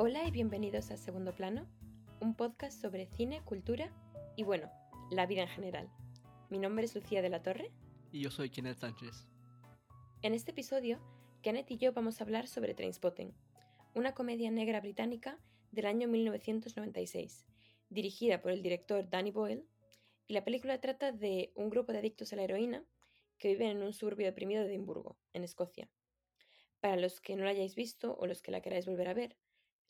Hola y bienvenidos a Segundo Plano, un podcast sobre cine, cultura y bueno, la vida en general. Mi nombre es Lucía de la Torre. Y yo soy Kenneth Sánchez. En este episodio, Kenneth y yo vamos a hablar sobre Trainspotting, una comedia negra británica del año 1996, dirigida por el director Danny Boyle, y la película trata de un grupo de adictos a la heroína que viven en un suburbio deprimido de Edimburgo, en Escocia. Para los que no la hayáis visto o los que la queráis volver a ver,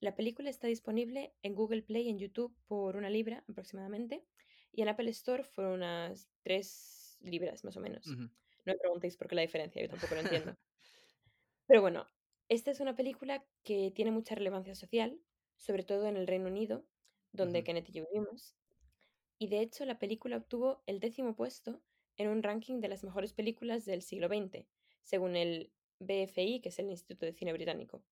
la película está disponible en Google Play y en YouTube por una libra aproximadamente, y en Apple Store por unas tres libras más o menos. No me preguntéis por qué la diferencia, yo tampoco lo entiendo. Pero bueno, esta es una película que tiene mucha relevancia social, sobre todo en el Reino Unido, donde Kenneth y yo vivimos. Y de hecho, la película obtuvo el décimo puesto en un ranking de las mejores películas del siglo XX, según el BFI, que es el Instituto de Cine Británico.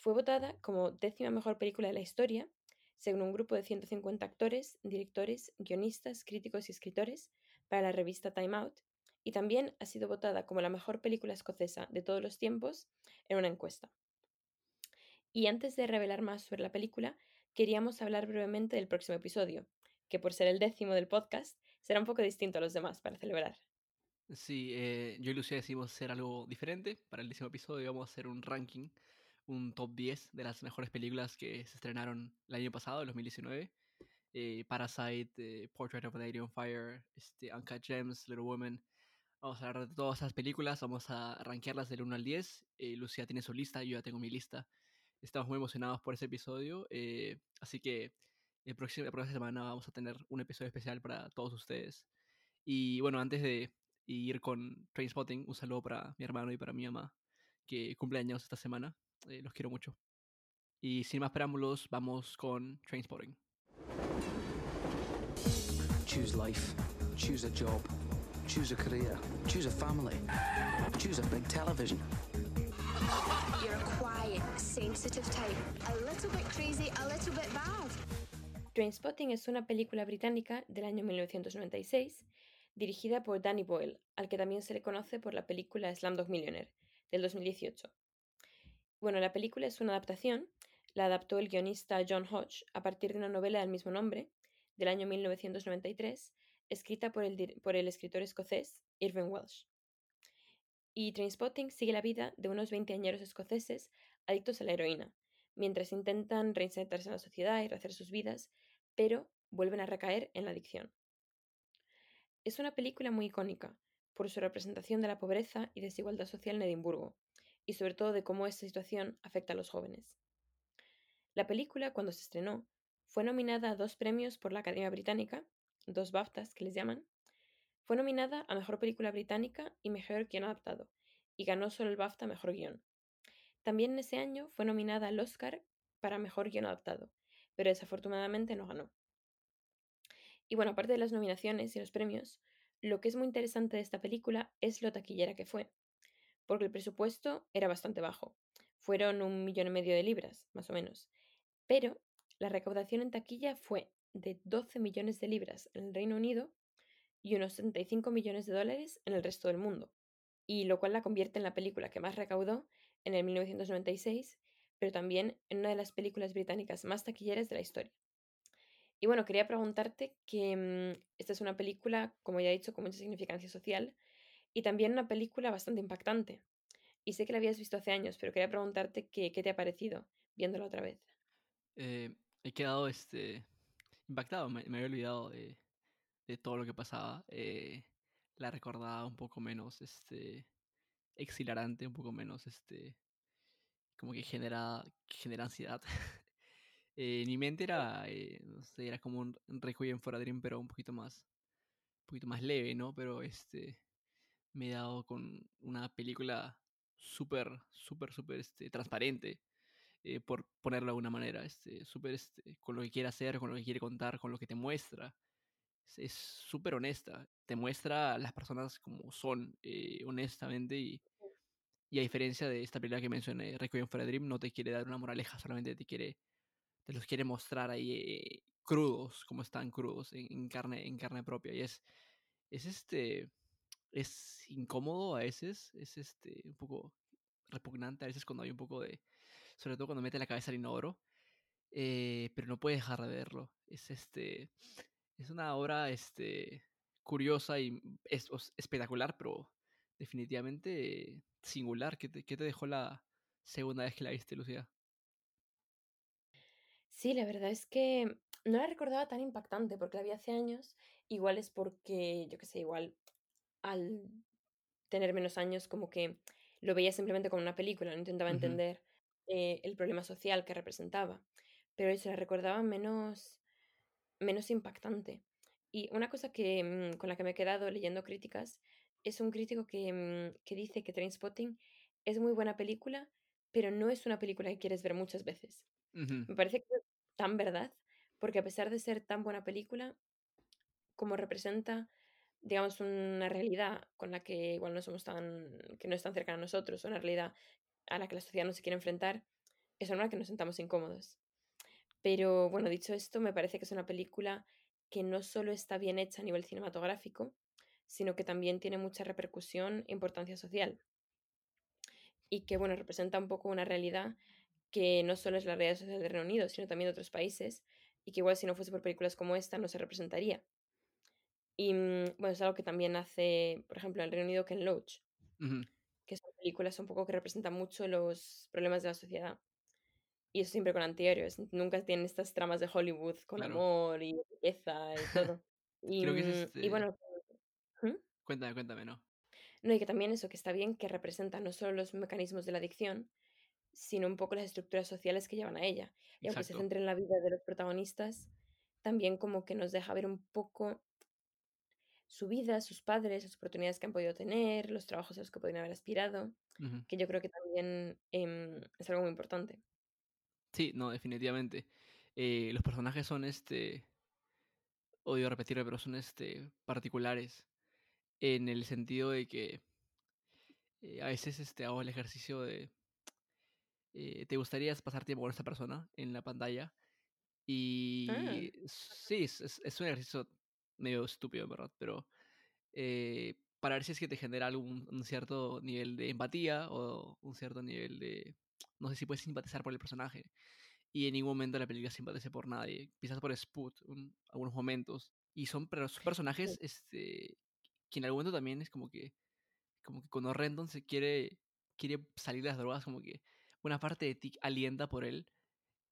Fue votada como décima mejor película de la historia, según un grupo de 150 actores, directores, guionistas, críticos y escritores para la revista Time Out, y también ha sido votada como la mejor película escocesa de todos los tiempos en una encuesta. Y antes de revelar más sobre la película, queríamos hablar brevemente del próximo episodio, que por ser el décimo del podcast, será un poco distinto a los demás para celebrar. Sí, eh, yo y Lucía decidimos hacer algo diferente. Para el décimo episodio vamos a hacer un ranking un top 10 de las mejores películas que se estrenaron el año pasado, el 2019. Eh, Parasite, eh, Portrait of a Lady on Fire, este, Uncut Gems, Little Women. Vamos a hablar de todas esas películas, vamos a rankearlas del 1 al 10. Eh, Lucía tiene su lista, yo ya tengo mi lista. Estamos muy emocionados por ese episodio, así que el próximo, la próxima semana vamos a tener un episodio especial para todos ustedes. Y bueno, antes de ir con Trainspotting, un saludo para mi hermano y para mi mamá, que cumple años esta semana. Eh, los quiero mucho. Y sin más preámbulos, vamos con Trainspotting. Choose life. Choose a job. Choose a career. Choose a family. Choose a big television. You're a quiet, sensitive type. A little bit crazy, a little bit bad. Trainspotting es una película británica del año 1996 dirigida por Danny Boyle, al que también se le conoce por la película Slumdog Millionaire del 2018. Bueno, la película es una adaptación, la adaptó el guionista John Hodge a partir de una novela del mismo nombre, del año 1993, escrita por el, por el escritor escocés Irving Welsh. Y Trainspotting sigue la vida de unos veinteañeros escoceses adictos a la heroína, mientras intentan reinsertarse en la sociedad y rehacer sus vidas, pero vuelven a recaer en la adicción. Es una película muy icónica por su representación de la pobreza y desigualdad social en Edimburgo, y sobre todo de cómo esta situación afecta a los jóvenes. La película, cuando se estrenó, fue nominada a dos premios por la Academia Británica, dos BAFTAs que les llaman. Fue nominada a Mejor Película Británica y Mejor Guión Adaptado, y ganó solo el BAFTA Mejor Guión. También ese año fue nominada al Oscar para Mejor Guión Adaptado, pero desafortunadamente no ganó. Y bueno, aparte de las nominaciones y los premios, lo que es muy interesante de esta película es lo taquillera que fue porque el presupuesto era bastante bajo. Fueron un millón y medio de libras, más o menos. Pero la recaudación en taquilla fue de 12 millones de libras en el Reino Unido y unos 75 millones de dólares en el resto del mundo, y lo cual la convierte en la película que más recaudó en el 1996, pero también en una de las películas británicas más taquilleras de la historia. Y bueno, quería preguntarte que mm, esta es una película, como ya he dicho, con mucha significancia social, y también una película bastante impactante. Y sé que la habías visto hace años, pero quería preguntarte qué, qué te ha parecido viéndola otra vez. Eh, he quedado este, impactado, me, había olvidado de, de, todo lo que pasaba. Eh, la recordaba un poco menos este, exhilarante, un poco menos este, como que genera, genera ansiedad. eh, mi mente era, eh, no sé, era como un Requiem for a Dream, pero un poquito más, un poquito más leve, ¿no? Pero este, me he dado con una película súper, súper, súper este, transparente, eh, por ponerlo de alguna manera, este, súper este, con lo que quiere hacer, con lo que quiere contar, con lo que te muestra. Es súper honesta, te muestra a las personas como son, eh, honestamente, y, y, a diferencia de esta película que mencioné, Requiem for a Dream, no te quiere dar una moraleja, solamente te quiere, te los quiere mostrar ahí eh, crudos, como están crudos, en, en, carne, en carne propia, y es, es este es incómodo a veces, es este un poco repugnante a veces cuando hay un poco de sobre todo cuando mete la cabeza al inodoro, eh, pero no puede dejar de verlo. Es este, es una obra este, curiosa y es, espectacular, pero definitivamente singular. ¿Qué te, ¿Qué te dejó la segunda vez que la viste, Lucía? Sí, la verdad es que no la recordaba tan impactante porque la vi hace años. Igual es porque, yo qué sé, igual al tener menos años, como que lo veía simplemente como una película, no intentaba entender eh, el problema social que representaba. Pero eso la recordaba menos, menos impactante. Y una cosa que, mm, con la que me he quedado leyendo críticas es un crítico que, mm, que dice que Trainspotting es muy buena película, pero no es una película que quieres ver muchas veces. Me parece que es tan verdad, porque a pesar de ser tan buena película, como representa, digamos, una realidad con la que igual no somos tan, que no es tan cercana a nosotros, una realidad a la que la sociedad no se quiere enfrentar, es normal que nos sentamos incómodos. Pero bueno, dicho esto, me parece que es una película que no solo está bien hecha a nivel cinematográfico, sino que también tiene mucha repercusión e importancia social. Y que, bueno, representa un poco una realidad que no solo es la realidad social del Reino Unido, sino también de otros países, y que igual si no fuese por películas como esta no se representaría. Y mm, bueno, es algo que también hace, por ejemplo, el Reino Unido Ken Loach, que son películas un poco que representan mucho los problemas de la sociedad. Y eso siempre con antihéroes. Nunca tienen estas tramas de Hollywood con amor y belleza y todo. Y, Creo que es mm, y este bueno, ¿Mm? Cuéntame, cuéntame, ¿no? No, y que también eso, que está bien que representa no solo los mecanismos de la adicción, sino un poco las estructuras sociales que llevan a ella. Y aunque se centre en la vida de los protagonistas, también como que nos deja ver un poco su vida, sus padres, las oportunidades que han podido tener, los trabajos a los que podrían haber aspirado, que yo creo que también em, es algo muy importante. Sí, no, definitivamente. Eh, los personajes son este. Odio repetirlo, pero son este. particulares. En el sentido de que. Eh, a veces este, hago el ejercicio de. Eh, ¿Te gustaría pasar tiempo con esta persona en la pantalla? Ah. Y sí, es, es, un ejercicio medio estúpido, verdad, pero para ver si es que te genera algún un cierto nivel de empatía o un cierto nivel de no sé si puedes simpatizar por el personaje. Y en ningún momento la película simpatiza por nadie. Empiezas por Sput, algunos momentos. Y son, personajes este, que en algún momento también es como que, como que cuando Renton se quiere, quiere salir de las drogas, como que una parte de ti alienta por él.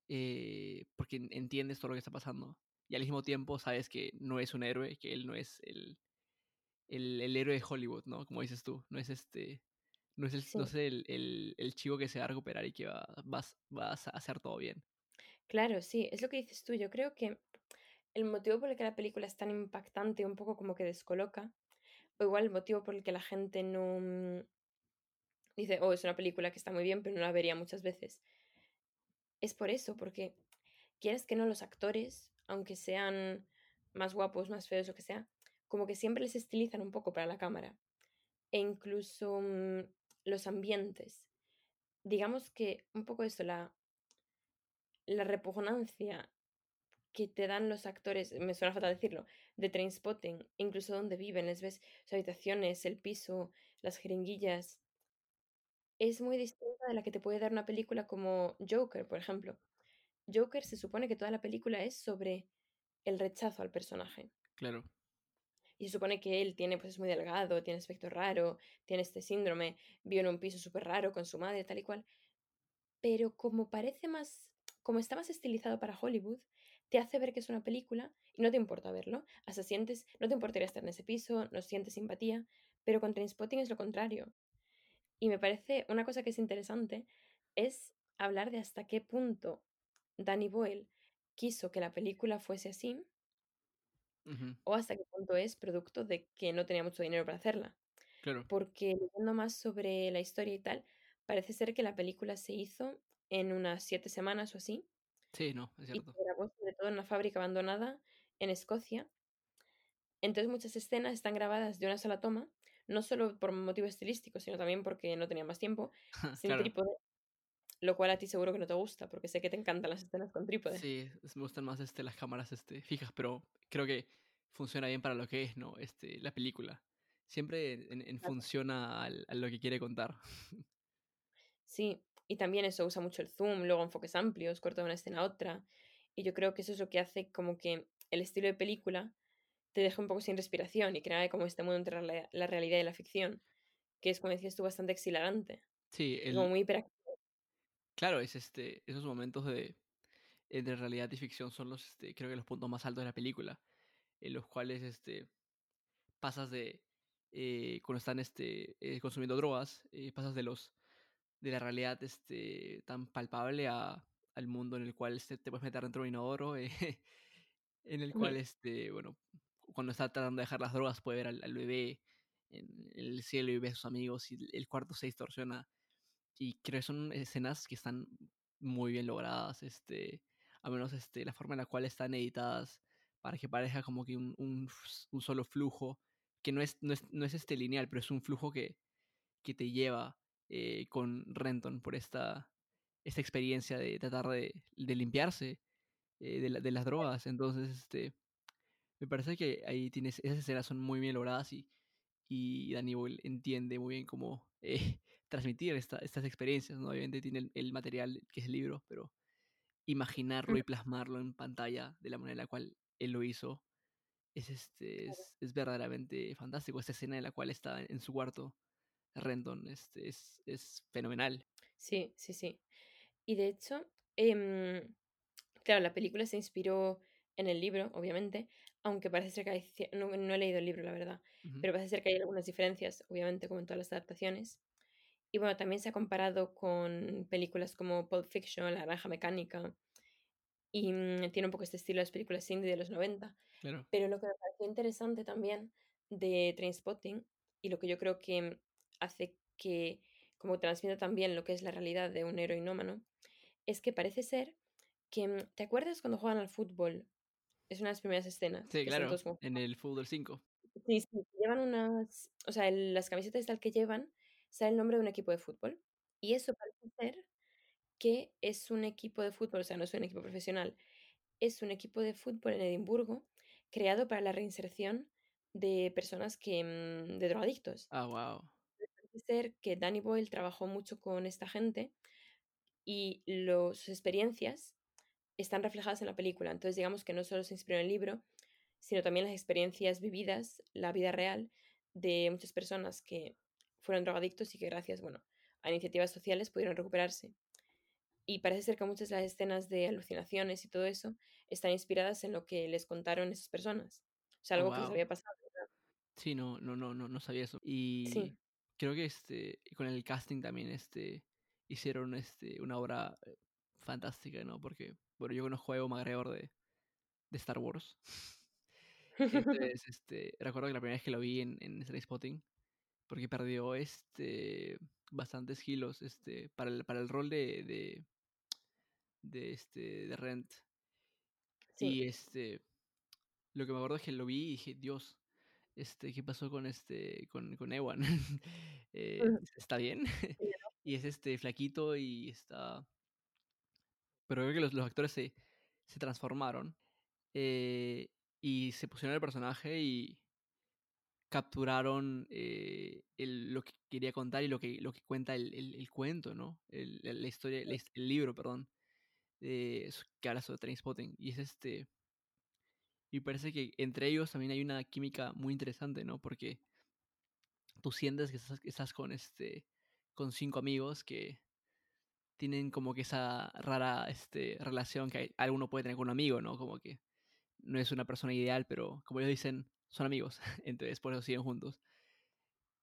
Eh, porque entiendes todo lo que está pasando. Y al mismo tiempo sabes que no es un héroe, que él no es el, el, el héroe de Hollywood, ¿no? Como dices tú. No es este no es el, el, el, chivo que se va a recuperar y que va, vas a hacer todo bien. Claro, sí, es lo que dices tú. Yo creo que el motivo por el que la película es tan impactante, un poco como que descoloca, o igual el motivo por el que la gente no dice, oh, es una película que está muy bien, pero no la vería muchas veces. Es por eso, porque quieres que no los actores, aunque sean más guapos, más feos, o que sea, como que siempre les estilizan un poco para la cámara. E incluso mm, los ambientes. Digamos que un poco eso, la, la repugnancia que te dan los actores, me suena fatal decirlo, de Trainspotting, incluso donde viven, les ves sus habitaciones, el piso, las jeringuillas, es muy distinta de la que te puede dar una película como Joker, por ejemplo. Joker se supone que toda la película es sobre el rechazo al personaje. Claro y se supone que él tiene, pues es muy delgado, tiene aspecto raro, tiene este síndrome, vive en un piso súper raro con su madre, tal y cual. Pero como parece más, como está más estilizado para Hollywood, te hace ver que es una película y no te importa verlo. Hasta sientes, no te importaría estar en ese piso, no sientes simpatía, pero con Trainspotting es lo contrario. Y me parece una cosa que es interesante es hablar de hasta qué punto Danny Boyle quiso que la película fuese así o hasta qué punto es producto de que no tenía mucho dinero para hacerla. Claro. Porque leyendo más sobre la historia y tal, parece ser que la película se hizo en unas siete semanas o así. Sí, no, es cierto. Y se grabó sobre todo en una fábrica abandonada en Escocia. Entonces muchas escenas están grabadas de una sola toma, no solo por motivos estilísticos, sino también porque no tenía más tiempo, sin trípode. Lo cual a ti seguro que no te gusta, porque sé que te encantan las escenas con trípode. Sí, me gustan más este, las cámaras este, fijas, pero creo que funciona bien para lo que es, ¿no? Este, la película. Siempre en, funciona a lo que quiere contar. Sí, Y también eso usa mucho el zoom, luego enfoques amplios, corto de una escena a otra. Y yo creo que eso es lo que hace como que el estilo de película te deja un poco sin respiración y crea como este mundo entre la, la realidad y la ficción, que es, como decías tú, bastante exhilarante. Sí, como el, muy hiperactivo. Claro, es este, esos momentos de, de realidad y ficción son los, este, creo que los puntos más altos de la película, en los cuales este, pasas de, eh, cuando están este, eh, consumiendo drogas, eh, pasas de los de la realidad este, tan palpable a, al mundo en el cual este, te puedes meter dentro de un inodoro, eh, en el cual, este, bueno, cuando está tratando de dejar las drogas puede ver al, al bebé en el cielo y ve a sus amigos y el cuarto se distorsiona. Y creo que son escenas que están muy bien logradas, este, a menos este, la forma en la cual están editadas para que parezca como que un, un, un solo flujo, que no es, no es, no es este lineal, pero es un flujo que, que te lleva eh, con Renton por esta, esta experiencia de tratar de, de limpiarse eh, de, la, de, las drogas. Entonces, este, me parece que ahí tienes, esas escenas son muy bien logradas y, y Danny Boyle entiende muy bien cómo eh, transmitir esta, estas experiencias. ¿no? Obviamente tiene el, el, material que es el libro, pero imaginarlo y plasmarlo en pantalla de la manera en la cual él lo hizo es, este, es, es verdaderamente fantástico. Esta escena en la cual está en su cuarto Renton este, es, es, fenomenal. Sí, sí, sí. Y de hecho, eh, claro, la película se inspiró en el libro, obviamente, aunque parece ser que hay, no, no he leído el libro, la verdad, uh -huh. pero parece ser que hay algunas diferencias, obviamente, como en todas las adaptaciones. Y bueno, también se ha comparado con películas como Pulp Fiction, La Naranja Mecánica, y mmm, tiene un poco este estilo de las películas indie de los 90. Claro. Pero lo que me pareció interesante también de Trainspotting, y lo que yo creo que hace que como transmita también lo que es la realidad de un heroinómano, es que parece ser que, ¿te acuerdas cuando juegan al fútbol? Es una de las primeras escenas. Sí, claro, en el fútbol 5. Sí, sí, llevan unas, o sea, el, las camisetas tal que llevan, sale el nombre de un equipo de fútbol. Y eso parece ser que es un equipo de fútbol, o sea, no es un equipo profesional, es un equipo de fútbol en Edimburgo creado para la reinserción de personas que, mmm, de drogadictos. Ah, wow. Parece ser que Danny Boyle trabajó mucho con esta gente y los, sus experiencias están reflejadas en la película. Entonces, digamos que no solo se inspiró en el libro, sino también las experiencias vividas, la vida real de muchas personas que fueron drogadictos y que gracias, bueno, a iniciativas sociales pudieron recuperarse. Y parece ser que muchas de las escenas de alucinaciones y todo eso están inspiradas en lo que les contaron esas personas. O sea, algo oh, wow. que les había pasado. ¿verdad? Sí, no, no, no, no, no sabía eso. Y Sí. creo que este, con el casting también este, hicieron este, una obra eh, fantástica, ¿no? Porque, bueno, yo conozco a Evo McGregor de, de Star Wars. Entonces, este, recuerdo que la primera vez que lo vi en, en Spotting, porque perdió este bastantes kilos este, para, el, para el rol de, de, de, este, de Rent. Sí. Y este, lo que me acuerdo es que lo vi y dije, Dios, este, ¿qué pasó con este, con, con Ewan? eh, ¿Está bien? y es este flaquito y está... Pero creo que los, los actores se, se transformaron eh, y se pusieron el personaje y capturaron eh, el, lo que quería contar y lo que, lo que cuenta el, el, el cuento, ¿no? El, la historia, el, el libro, perdón, eh, que habla sobre Trainspotting. Y es este... Y parece que entre ellos también hay una química muy interesante, ¿no? Porque tú sientes que estás, que estás con este con cinco amigos que tienen como que esa rara este, relación que hay, alguno puede tener con un amigo, ¿no? Como que no es una persona ideal, pero como ellos dicen, son amigos, entonces por eso siguen juntos.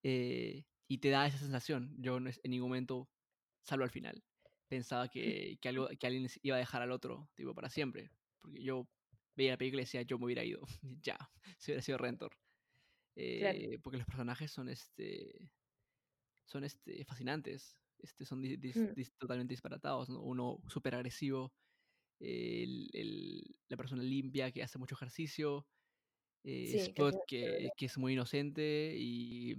Eh, y te da esa sensación. Yo no en ningún momento, salvo al final, pensaba que, que, algo, que alguien iba a dejar al otro, tipo, para siempre. Porque yo veía la película y decía, yo me hubiera ido, ya, si hubiera sido Rentor. Eh, Claro. Porque los personajes son este son este, fascinantes, este, son dis, dis, Mm. dis, totalmente disparatados, ¿no? Uno súper agresivo, el, el, la persona limpia que hace mucho ejercicio, eh, Sí, que Scott es muy inocente y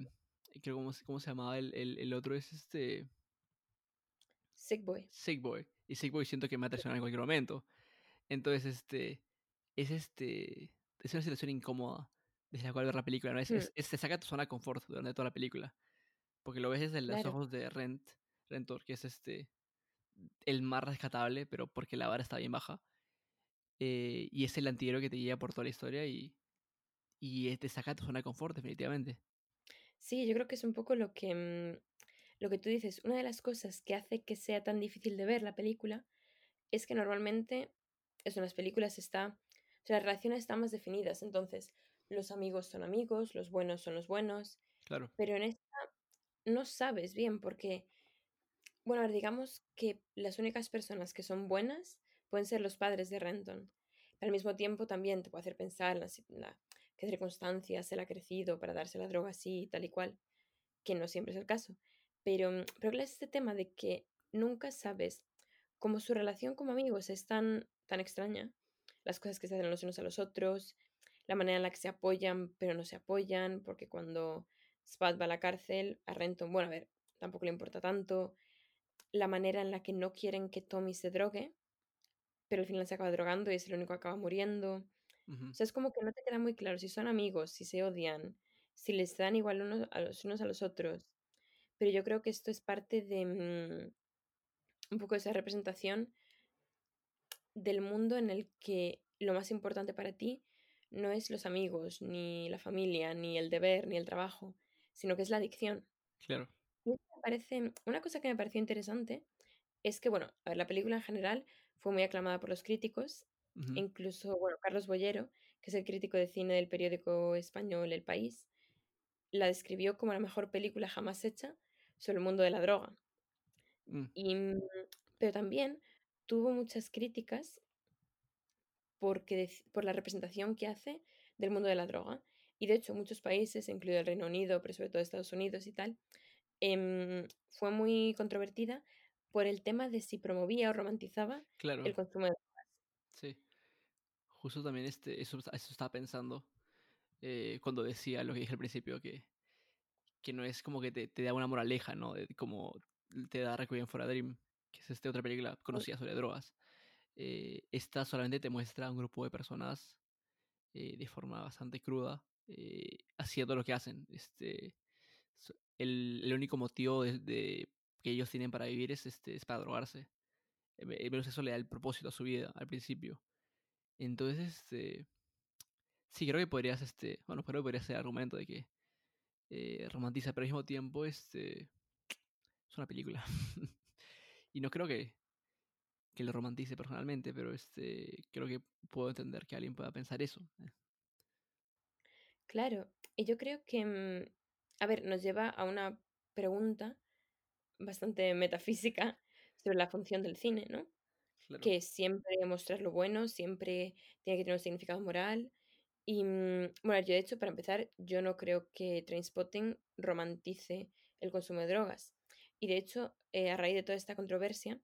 creo cómo, cómo se llamaba el, el, el otro es este Sick Boy. Sick Boy y Sick Boy siento que me va a traicionar en cualquier momento entonces este es este es una situación incómoda desde la cual ver la película ¿no? es, Mm. es, es- te saca tu zona de confort durante toda la película porque lo ves desde los ojos de Rent Rentor que es este el más rescatable, pero porque la vara está bien baja. Eh, y es el antihéroe que te lleva por toda la historia y, y te saca de tu zona de confort, definitivamente. Sí, yo creo que es un poco lo que, mm, lo que tú dices. Una de las cosas que hace que sea tan difícil de ver la película es que normalmente eso, en las películas está, o sea, las relaciones están más definidas. Entonces, los amigos son amigos, los buenos son los buenos. Claro. Pero en esta no sabes bien porque, bueno, a ver, digamos que las únicas personas que son buenas pueden ser los padres de Renton. Pero al mismo tiempo también te puede hacer pensar en la, qué circunstancias él ha crecido para darse la droga así, tal y cual, que no siempre es el caso. Pero, mm, pero es este tema de que nunca sabes cómo su relación como amigos es tan, tan extraña, las cosas que se hacen los unos a los otros, la manera en la que se apoyan pero no se apoyan, porque cuando Spad va a la cárcel, a Renton, bueno, a ver, tampoco le importa tanto, la manera en la que no quieren que Tommy se drogue, pero al final se acaba drogando y es el único que acaba muriendo. O sea, es como que no te queda muy claro si son amigos, si se odian, si les dan igual unos a los unos a los otros. Pero yo creo que esto es parte de mm, un poco esa representación del mundo en el que lo más importante para ti no es los amigos, ni la familia, ni el deber, ni el trabajo, sino que es la adicción. Claro. Y me parece, una cosa que me pareció interesante es que, bueno, a ver, la película en general fue muy aclamada por los críticos, incluso, bueno, Carlos Bollero, que es el crítico de cine del periódico español El País, la describió como la mejor película jamás hecha sobre el mundo de la droga. Mm. Y, mm, pero también tuvo muchas críticas porque, por la representación que hace del mundo de la droga. Y de hecho, muchos países, incluido el Reino Unido, pero sobre todo Estados Unidos y tal, em, fue muy controvertida por el tema de si promovía o romantizaba el consumo de. Justo también este, eso, eso estaba pensando eh, cuando decía lo que dije al principio, que, que no es como que te, te da una moraleja, ¿no? como te da Requiem for a Dream, que es esta otra película conocida sobre drogas. Eh, esta solamente te muestra a un grupo de personas eh, de forma bastante cruda eh, haciendo lo que hacen. Este, el, el único motivo de, que ellos tienen para vivir es, este, es para drogarse. menos eso le da el propósito a su vida al principio. Entonces, este, sí, creo que podrías, este, bueno, creo que podría ser el argumento de que romantiza, pero al mismo tiempo, este, es una película. y no creo que, que lo romantice personalmente, pero este, creo que puedo entender que alguien pueda pensar eso. Eh. Claro, y yo creo que, mm, a ver, nos lleva a una pregunta bastante metafísica sobre la función del cine, ¿no? Que siempre mostrar lo bueno, siempre tiene que tener un significado moral. Y mm, bueno, yo de hecho, para empezar, yo no creo que Trainspotting romantice el consumo de drogas. Y de hecho, eh, a raíz de toda esta controversia,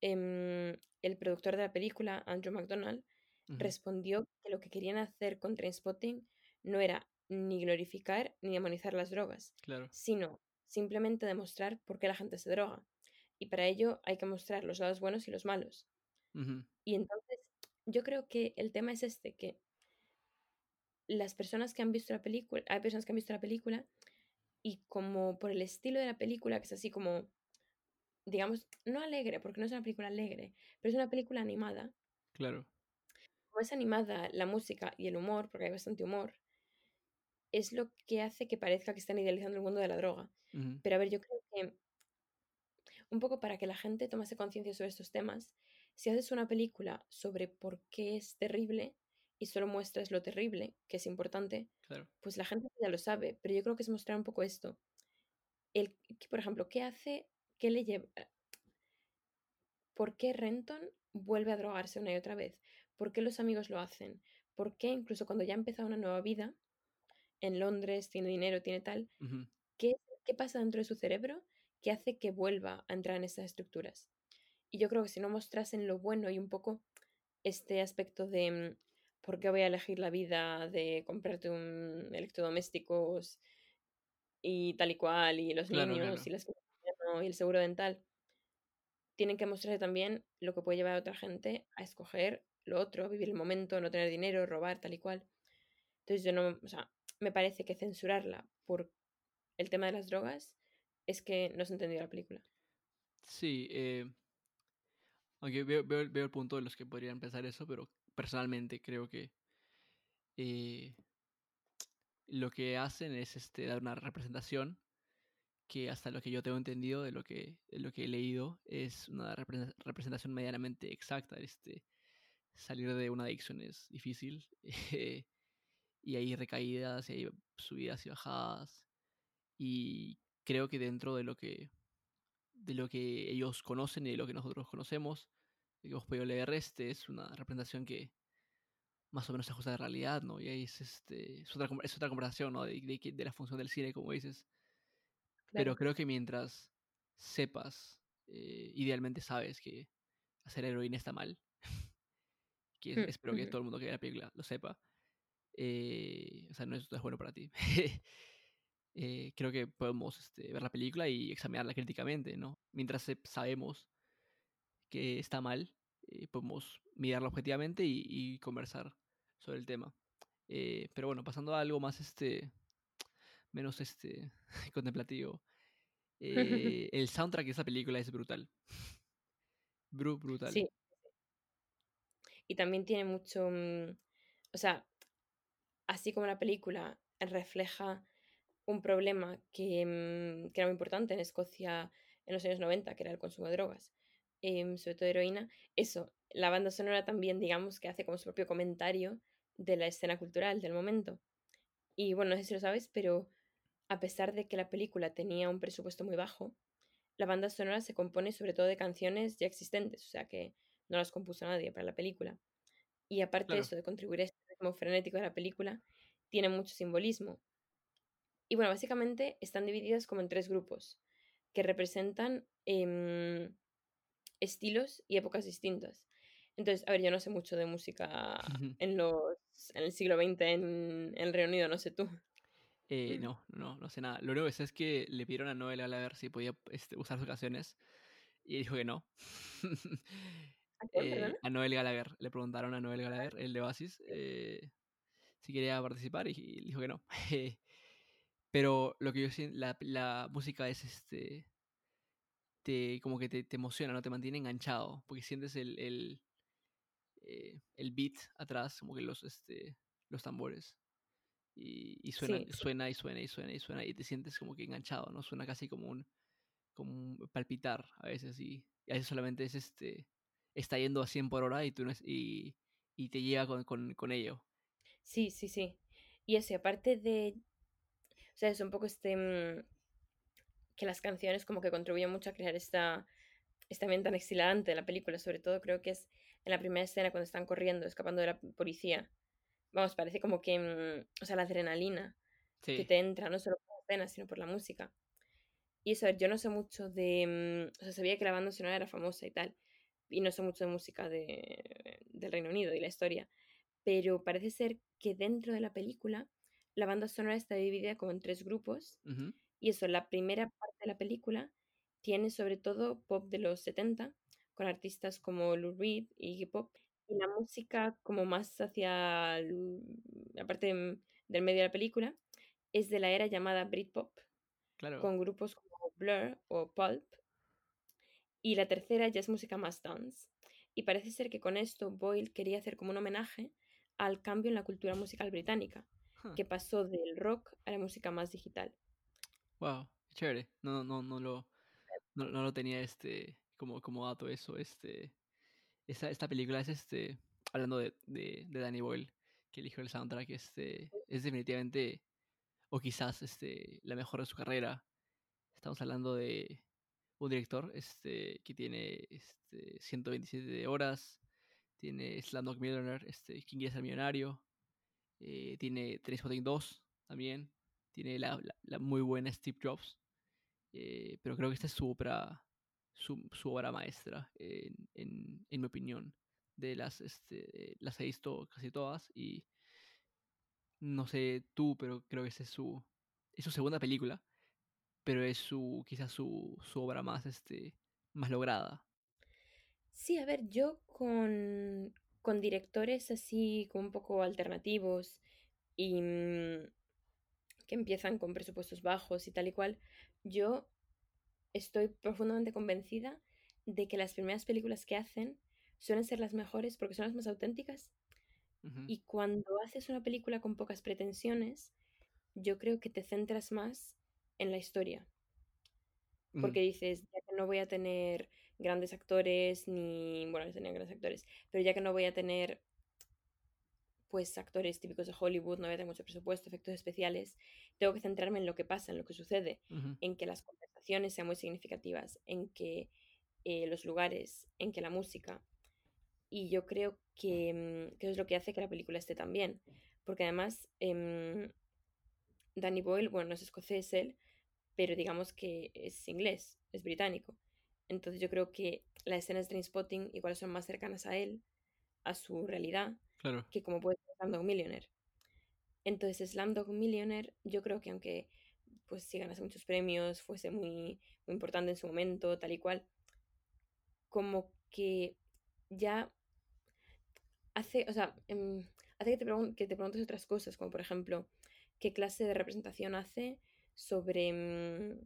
Em, el productor de la película, Andrew McDonald, respondió que lo que querían hacer con Trainspotting no era ni glorificar ni demonizar las drogas, sino simplemente demostrar por qué la gente se droga. Y para ello hay que mostrar los lados buenos y los malos. Y entonces yo creo que el tema es este, que las personas que han visto la película, hay personas que han visto la película y como por el estilo de la película, que es así como digamos, no alegre, porque no es una película alegre, pero es una película animada. Claro. Como es animada, la música y el humor, porque hay bastante humor, es lo que hace que parezca que están idealizando el mundo de la droga. Pero a ver, yo creo que un poco para que la gente tomase conciencia sobre estos temas, si haces una película sobre por qué es terrible y solo muestras lo terrible, que es importante, pues la gente ya lo sabe, pero yo creo que es mostrar un poco esto. El, por ejemplo, ¿qué hace ¿Qué le lleva? ¿Por qué Renton vuelve a drogarse una y otra vez? ¿Por qué los amigos lo hacen? ¿Por qué incluso cuando ya ha empezado una nueva vida en Londres, tiene dinero, tiene tal, ¿qué, ¿qué pasa dentro de su cerebro que hace que vuelva a entrar en esas estructuras? Y yo creo que si no mostrasen lo bueno y un poco este aspecto de mm, por qué voy a elegir la vida de comprarte un electrodomésticos y tal y cual, y los niños y las y el seguro dental, tienen que mostrarse también lo que puede llevar a otra gente a escoger lo otro, vivir el momento, no tener dinero, robar, tal y cual. Entonces yo no, o sea, me parece que censurarla por el tema de las drogas es que no se entendió la película. Sí, eh, Aunque veo, veo, el punto de los que podrían pensar eso, pero personalmente creo que eh, lo que hacen es este, dar una representación que hasta lo que yo tengo entendido de lo que, lo que he leído es una representación medianamente exacta. Este, salir de una adicción es difícil y hay recaídas y hay subidas y bajadas y creo que dentro de lo que de lo que ellos conocen y de lo que nosotros conocemos que hemos podido leer este es una representación que más o menos se ajusta a la realidad, ¿no? Y ahí es, este, es, otra, es otra conversación, ¿no? De, de, de, la función del cine, como dices. Pero creo que mientras sepas, eh, idealmente sabes que hacer heroína está mal, que mm, espero que todo el mundo que vea la película lo sepa, eh, o sea, no es, es, bueno para ti. eh, creo que podemos este, ver la película y examinarla críticamente, ¿no? Mientras sabemos que está mal, eh, podemos mirarlo objetivamente y, y, conversar sobre el tema. Eh, pero bueno, pasando a algo más este menos este contemplativo. El soundtrack de esa película es brutal. Bru brutal. Sí. Y también tiene mucho. Mm, o sea, así como la película refleja un problema que, mm, que, era muy importante en Escocia en los años 90, que era el consumo de drogas, eh, sobre todo heroína, eso, la banda sonora también, digamos, que hace como su propio comentario de la escena cultural del momento. Y bueno, no sé si lo sabes, pero a pesar de que la película tenía un presupuesto muy bajo, la banda sonora se compone sobre todo de canciones ya existentes, o sea que no las compuso nadie para la película. Y aparte de eso, de contribuir a este ritmo frenético de la película, tiene mucho simbolismo. Y bueno, básicamente están divididas como en tres grupos, que representan eh, estilos y épocas distintas. Entonces, a ver, yo no sé mucho de música en, los, en el siglo XX en, el Reino Unido, no sé tú. Eh, no, no, no sé nada. Lo único que sé es que le pidieron a Noel Gallagher si podía este, usar sus canciones y dijo que no. eh, a Noel Gallagher, le preguntaron a Noel Gallagher, el de Oasis, eh, si quería participar y, dijo que no. Pero lo que yo sé, la, la música es este te, como que te, te, emociona, ¿no? Te mantiene enganchado, porque sientes el, el, eh, el beat atrás, como que los, este, los tambores. Y, y suena, suena y suena y suena y suena y te sientes como que enganchado, ¿no? Suena casi como un, como un palpitar a veces y, a veces solamente es este, está yendo a 100 por hora y, tú no es, y, y te llega con, con, con ello. Sí, sí, sí. Y eso, aparte de, sea, es un poco este, mm, que las canciones como que contribuyen mucho a crear esta, esta ambiente tan exhilarante de la película, sobre todo creo que es en la primera escena cuando están corriendo, escapando de la policía. Vamos, parece como que, mm, o sea, la adrenalina que te entra, no solo por la escena, sino por la música. Y eso, yo no sé mucho de, mm, o sea, sabía que la banda sonora era famosa y tal, y no sé mucho de música de, del Reino Unido y la historia, pero parece ser que dentro de la película la banda sonora está dividida como en tres grupos. Y eso, la primera parte de la película tiene sobre todo pop de los 70, con artistas como Lou Reed y hip hop, y la música como más hacia la parte del medio de la película es de la era llamada Britpop, claro. con grupos como Blur o Pulp. Y la tercera ya es música más dance. Y parece ser que con esto Boyle quería hacer como un homenaje al cambio en la cultura musical británica, que pasó del rock a la música más digital. Wow, chévere. No, no, no lo, no, no, lo tenía este como, como dato eso. Este, esta, esta película es este, hablando de, de, de Danny Boyle, que eligió el soundtrack, este, es definitivamente, o quizás este, la mejor de su carrera. Estamos hablando de un director este, que tiene este, 127 horas, tiene Slumdog Millionaire, este, King es el Millonario, eh, tiene Trainspotting 2 también, tiene la, la, muy buena Steve Jobs, eh, pero creo que esta es su obra, su, obra maestra, en, mi opinión. De las, este, las he visto casi todas y no sé tú, pero creo que esta es su, es su segunda película, pero es su, quizás su, su obra más, este, más lograda. Sí, a ver, yo con, con directores así como un poco alternativos y mm, que empiezan con presupuestos bajos y tal y cual, yo estoy profundamente convencida de que las primeras películas que hacen suelen ser las mejores porque son las más auténticas. Y cuando haces una película con pocas pretensiones, yo creo que te centras más en la historia. Porque dices, ya que no voy a tener grandes actores, ni. Bueno, no tenía grandes actores, pero ya que no voy a tener pues actores típicos de Hollywood, no voy a tener mucho presupuesto, efectos especiales, tengo que centrarme en lo que pasa, en lo que sucede, en que las conversaciones sean muy significativas, en que eh, los lugares, en que la música. Y yo creo que, mm, eso es lo que hace que la película esté tan bien. Porque además, em, Danny Boyle, bueno, no es escocés él, pero digamos que es inglés, es británico. Entonces yo creo que las escenas de Spotting igual son más cercanas a él, a su realidad, que como puede ser Slumdog Millionaire. Entonces Slumdog Millionaire yo creo que aunque pues sí ganase muchos premios, fuese muy, muy importante en su momento, tal y cual, como que ya hace, o sea, em, hace que te, que te preguntes otras cosas, como por ejemplo, qué clase de representación hace sobre, mm,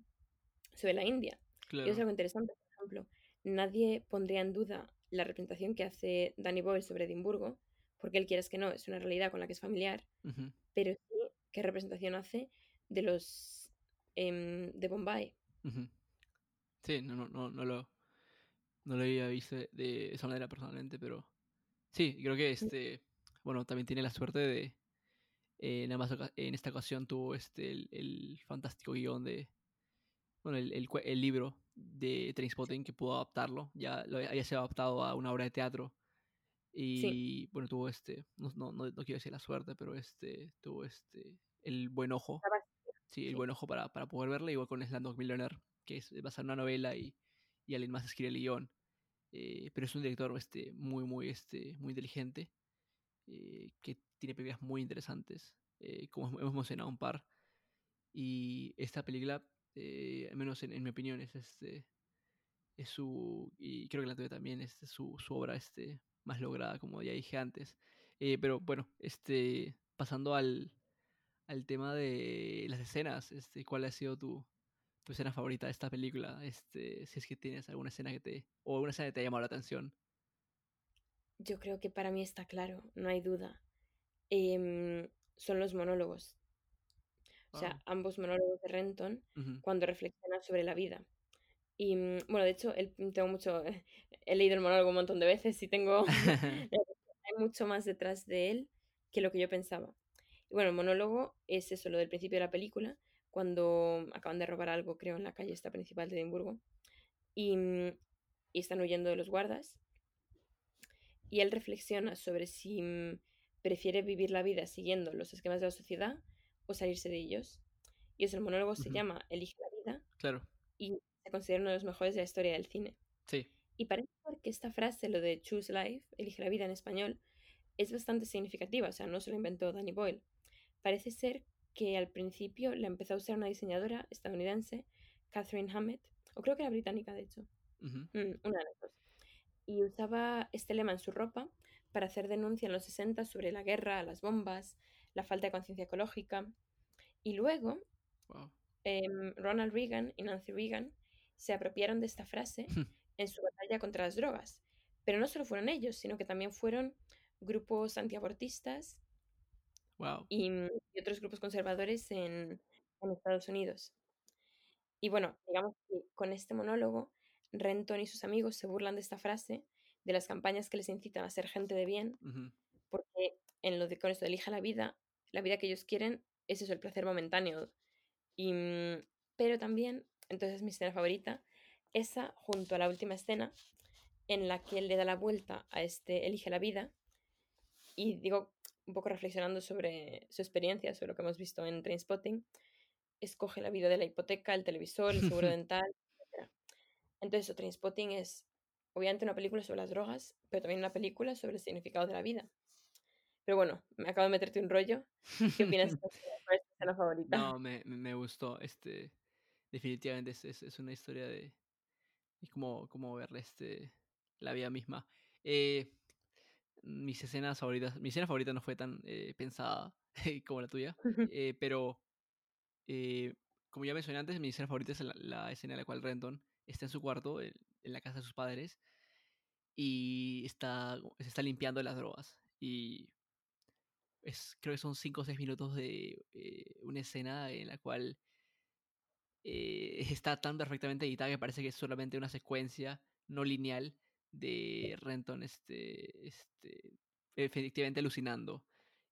sobre la India. Y es algo interesante, ejemplo, nadie pondría en duda la representación que hace Danny Boyle sobre Edimburgo, porque él quieres que no, es una realidad con la que es familiar, pero sí qué representación hace de los em, de Bombay. Sí, no, no, no, no, lo, no lo había visto de esa manera personalmente, pero sí, creo que este, bueno, también tiene la suerte de, eh, nada más en esta ocasión tuvo este, el, fantástico guion de, bueno, el, el, libro de Trainspotting que pudo adaptarlo, ya lo había sido adaptado a una obra de teatro y bueno, tuvo este, no, no, no, quiero decir la suerte, pero este, tuvo este, el buen ojo. Sí, el buen ojo para, para poder verla, igual con Slandog Millionaire, que es basada en una novela y, y alguien más escribe el guion. Eh, pero es un director este, muy, muy, este, muy inteligente, eh, que tiene películas muy interesantes, eh, como hemos mencionado un par. Y esta película, al menos en, mi opinión, es, este, es su, y creo que la tuya también, es su, su obra este, más lograda, como ya dije antes. pero bueno, este, pasando al, al tema de las escenas, este, ¿cuál ha sido tu, tu escena favorita de esta película, este, si es que tienes alguna escena que te, o alguna escena que te ha llamado la atención. Yo creo que para mí está claro, no hay duda. Em, son los monólogos. O sea, ambos monólogos de Renton cuando reflexiona sobre la vida. Y mm, bueno, de hecho, tengo mucho, he leído el monólogo un montón de veces y tengo, hay mucho más detrás de él que lo que yo pensaba. Y bueno, el monólogo es eso, lo del principio de la película, cuando acaban de robar algo, creo, en la calle esta principal de Edimburgo, y, mm, y están huyendo de los guardas. Y él reflexiona sobre si mm, prefiere vivir la vida siguiendo los esquemas de la sociedad o salirse de ellos. Y eso, el monólogo se llama Elige la vida. Claro. Y se considera uno de los mejores de la historia del cine. Sí. Y parece que esta frase, lo de choose life, elige la vida en español, es bastante significativa. O sea, no se lo inventó Danny Boyle. Parece ser que al principio la empezó a usar una diseñadora estadounidense, Catherine Hammett, o creo que era británica, de hecho, mm, una de las dos. Y usaba este lema en su ropa para hacer denuncia en los 60 sobre la guerra, las bombas, la falta de conciencia ecológica. Y luego, em, Ronald Reagan y Nancy Reagan se apropiaron de esta frase en su batalla contra las drogas. Pero no solo fueron ellos, sino que también fueron grupos antiabortistas y, otros grupos conservadores en, Estados Unidos. Y bueno, digamos que con este monólogo, Renton y sus amigos se burlan de esta frase, de las campañas que les incitan a ser gente de bien, porque en lo de con esto de elija la vida, la vida que ellos quieren es eso, el placer momentáneo. Y, mm, pero también, entonces es mi escena favorita, esa junto a la última escena en la que él le da la vuelta a este elige la vida. Y digo un poco reflexionando sobre su experiencia, sobre lo que hemos visto en Trainspotting, escoge la vida de la hipoteca, el televisor, el seguro dental, etc. Entonces, Trainspotting es obviamente una película sobre las drogas, pero también una película sobre el significado de la vida. Pero bueno, me acabo de meterte un rollo. ¿Qué opinas de esta escena favorita? No, me, me gustó. Este, definitivamente es, es, una historia de, es como, como ver este, la vida misma. Eh, mis escenas favoritas, mi escena favorita no fue tan eh, pensada como la tuya, eh, pero eh, como ya mencioné antes, mi escena favorita es la, escena en la cual Renton está en su cuarto, en la casa de sus padres y está, se está limpiando las drogas. Y es, creo que son 5 o 6 minutos de eh, una escena en la cual eh, está tan perfectamente editada que parece que es solamente una secuencia no lineal de Renton este, este, efectivamente alucinando.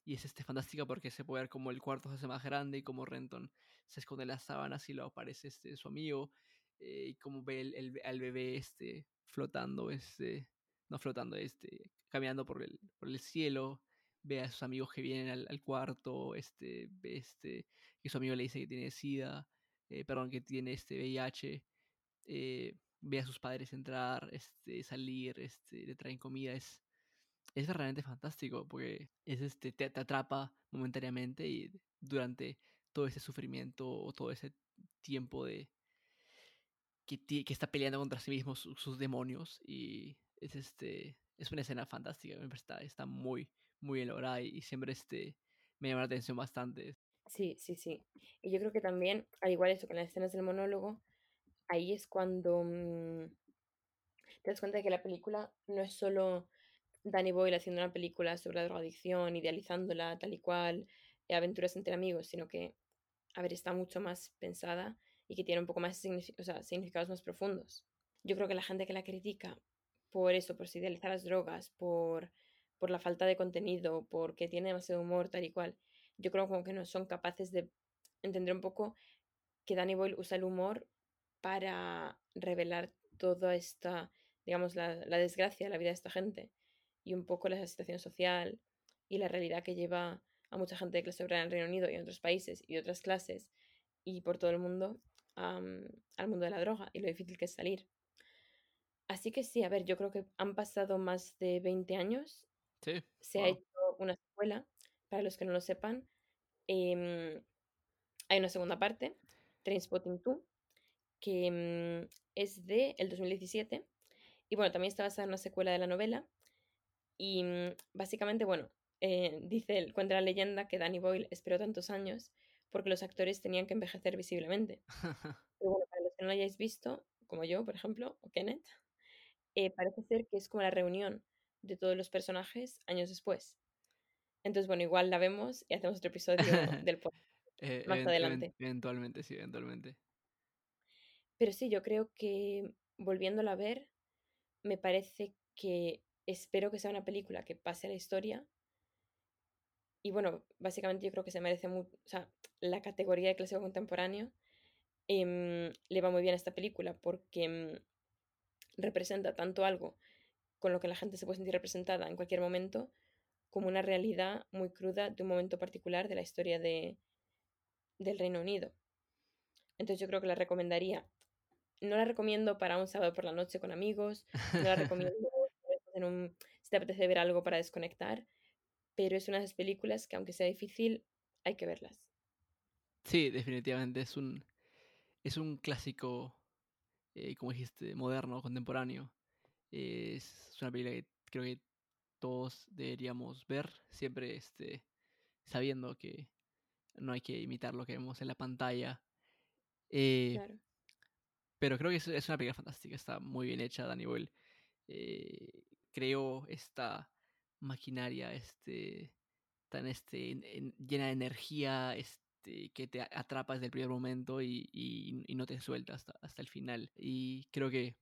Y es este fantástico porque se puede ver como el cuarto se hace más grande y como Renton se esconde en las sábanas y lo aparece este, su amigo. Eh, y como ve el, al bebé este, flotando, este, no flotando, este, caminando por el, por el cielo. Ve a sus amigos que vienen al, cuarto, este, este, que su amigo le dice que tiene SIDA, eh, perdón, que tiene este VIH. Eh, ve a sus padres entrar, este, salir, este, le traen comida, es, es realmente fantástico porque es este, te, atrapa momentáneamente y durante todo ese sufrimiento o todo ese tiempo de que, que está peleando contra sí mismo sus, demonios y es este es una escena fantástica está, está muy muy elaborada y, siempre este me llama la atención bastante sí sí sí y yo creo que también al igual eso con las escenas del monólogo ahí es cuando mm, te das cuenta de que la película no es solo Danny Boyle haciendo una película sobre la drogadicción, idealizándola tal y cual, eh, aventuras entre amigos, sino que, a ver, está mucho más pensada y que tiene un poco más significados más profundos. Yo creo que la gente que la critica por eso, por idealizar las drogas, por, por la falta de contenido, porque tiene demasiado humor tal y cual, yo creo como que no son capaces de entender un poco que Danny Boyle usa el humor para revelar toda esta, digamos, la, desgracia de la vida de esta gente y un poco la situación social y la realidad que lleva a mucha gente de clase obrera en el Reino Unido y en otros países y otras clases y por todo el mundo al mundo de la droga y lo difícil que es salir. Así que sí, a ver, yo creo que han pasado más de 20 años. Sí. Se ha hecho una secuela, para los que no lo sepan. Em, hay una segunda parte, Trainspotting 2, que mm, es de el 2017. Y bueno, también está basada en una secuela de la novela y mm, básicamente, bueno, eh, dice, cuenta la leyenda que Danny Boyle esperó tantos años porque los actores tenían que envejecer visiblemente. Pero bueno, para los que no lo hayáis visto, como yo, por ejemplo, o Kenneth, eh, parece ser que es como la reunión de todos los personajes años después. Entonces, bueno, igual la vemos y hacemos otro episodio del podcast eh, más adelante. Eventualmente, sí, eventualmente. Pero sí, yo creo que volviéndola a ver, me parece que espero que sea una película que pase a la historia. Y bueno, básicamente yo creo que se merece mucho, o sea, la categoría de clásico contemporáneo em, le va muy bien a esta película porque em, representa tanto algo con lo que la gente se puede sentir representada en cualquier momento, como una realidad muy cruda de un momento particular de la historia de, del Reino Unido. Entonces yo creo que la recomendaría. No la recomiendo para un sábado por la noche con amigos, no la recomiendo si te apetece ver algo para desconectar, pero es una de esas películas que aunque sea difícil, hay que verlas. Sí, definitivamente es un, es un clásico, eh, como dijiste, moderno, contemporáneo. Es una película que creo que todos deberíamos ver, siempre este, sabiendo que no hay que imitar lo que vemos en la pantalla. Eh, claro. Pero creo que es, es, una película fantástica, está muy bien hecha, Danny Boyle. Eh, creó esta maquinaria este, tan este, llena de energía este, que te atrapa desde el primer momento y, y, no te suelta hasta, hasta, el final. Y creo que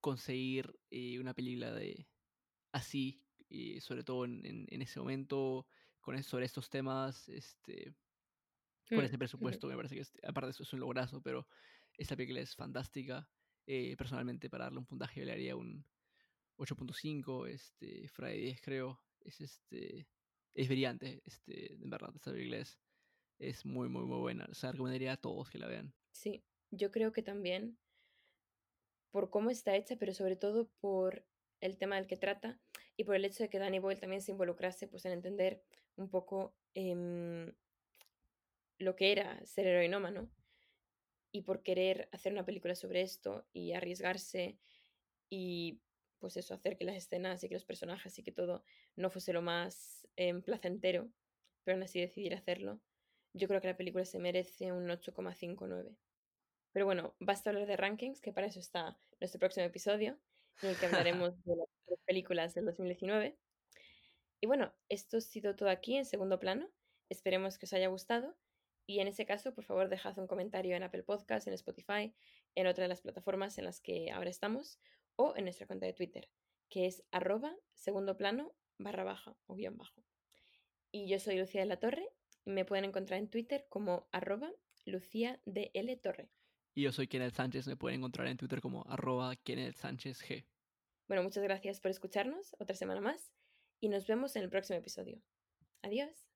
conseguir eh, una película de así, y sobre todo en, en, ese momento, con sobre estos temas, este, con mm, este presupuesto, me parece que aparte de eso es un lograzo, pero esta película es fantástica. Eh, personalmente, para darle un puntaje, le haría un 8.5, este, Friday 10 creo, es este, es brillante, este, en verdad, esta película es, es muy, muy, muy buena, o sea, recomendaría a todos que la vean. Sí, yo creo que también por cómo está hecha, pero sobre todo por el tema del que trata y por el hecho de que Danny Boyle también se involucrase pues, en entender un poco em, lo que era ser heroinómano y por querer hacer una película sobre esto y arriesgarse y pues eso, hacer que las escenas y que los personajes y que todo no fuese lo más em, placentero, pero aún así decidir hacerlo, yo creo que la película se merece un 8,59. Pero bueno, basta hablar de rankings, que para eso está nuestro próximo episodio, en el que hablaremos de las películas del 2019. Y bueno, esto ha sido todo aquí en segundo plano. Esperemos que os haya gustado. Y en ese caso, por favor, dejad un comentario en Apple Podcasts, en Spotify, en otra de las plataformas en las que ahora estamos, o en nuestra cuenta de Twitter, que es arroba segundo plano barra baja o guion bajo. Y yo soy Lucía de la Torre y me pueden encontrar en Twitter como arroba Lucía L. Torre. Y yo soy Kenneth Sánchez, me pueden encontrar en Twitter como arroba Kenneth Sánchez G. Bueno, muchas gracias por escucharnos otra semana más y nos vemos en el próximo episodio. Adiós.